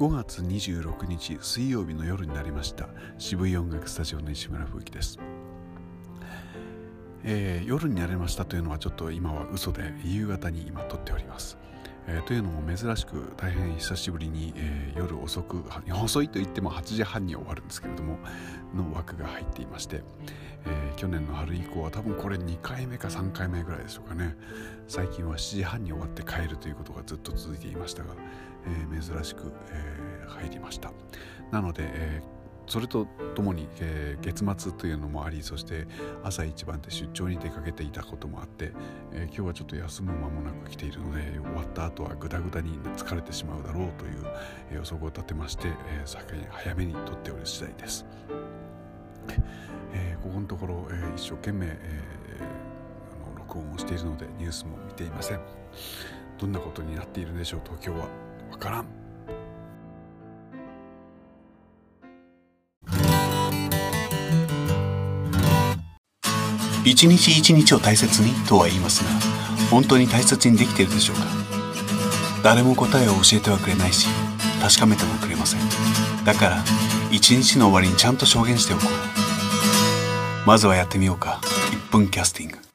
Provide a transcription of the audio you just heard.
5月26日水曜日の夜になりました。渋い音楽スタジオの西村風紀です、えー、夜になりましたというのはちょっと今は嘘で夕方に今撮っております。えー、というのも珍しく大変久しぶりに、えー、夜遅く遅いと言っても8時半に終わるんですけれどもの枠が入っていまして、えー、去年の春以降は多分これ2回目か3回目ぐらいでしょうかね最近は7時半に終わって帰るということがずっと続いていましたが、え珍しく、え入りましたなので、えそれとともに、え、月末というのもありそして朝一番で出張に出かけていたこともあって、え、今日はちょっと休む間もなく来ているので終わった後はグダグダに疲れてしまうだろうという、予測を立てまして、えー、早めに撮っておる次第です。ここのところ、えー、一生懸命、えー、あの録音をしているのでニュースも見ていません。どんなことになっているんでしょう東京はわからん。一日一日を大切にとは言いますが本当に大切にできているでしょうか？誰も答えを教えてはくれないし確かめてもくれません。だから一日の終わりにちゃんと証言しておこう。まずはやってみようか。1分キャスティング。